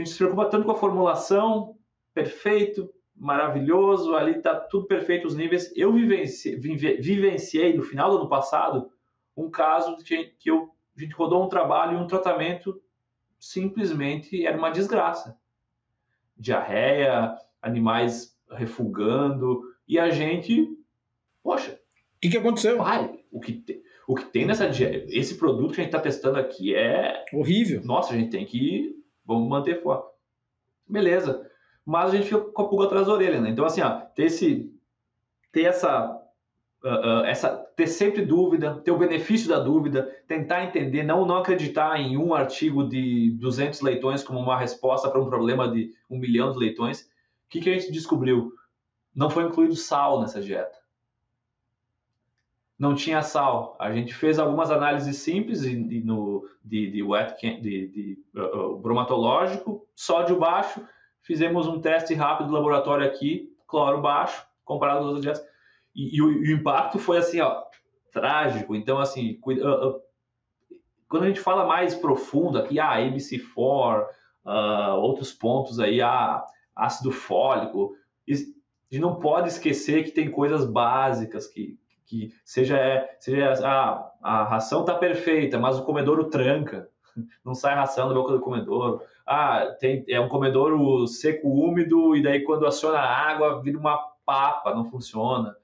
a gente se preocupa tanto com a formulação, perfeito, maravilhoso, ali está tudo perfeito os níveis. Eu vivenciei, vivenciei no final do ano passado um caso que, que eu, a gente rodou um trabalho e um tratamento simplesmente era uma desgraça. Diarreia, animais refugando, e a gente, poxa. O que, que aconteceu? Pai, o que, te, o que tem nessa dieta, esse produto que a gente está testando aqui é. Horrível. Nossa, a gente tem que. Vamos manter foco. Beleza. Mas a gente fica com a pulga atrás da orelha, né? Então, assim, ó, ter esse. Ter essa. Uh, uh, essa ter sempre dúvida, ter o benefício da dúvida, tentar entender, não, não acreditar em um artigo de 200 leitões como uma resposta para um problema de um milhão de leitões. O que, que a gente descobriu? Não foi incluído sal nessa dieta. Não tinha sal. A gente fez algumas análises simples de, de, no, de, de, wet, de, de uh, bromatológico, sódio baixo, fizemos um teste rápido do laboratório aqui, cloro baixo, comparado com as outras dietas e, e, o, e, o, impacto foi assim, ó, trágico. Então, assim, uh, uh, quando a gente fala mais profundo aqui, ah, ABC4, uh, outros pontos aí, ah, ácido fólico, a gente não pode esquecer que tem coisas básicas que, que seja, seja ah, a ração tá perfeita, mas o comedouro tranca, não sai ração da boca do comedouro. Ah, tem, é um comedouro seco úmido e daí quando aciona a água vira uma papa, não funciona.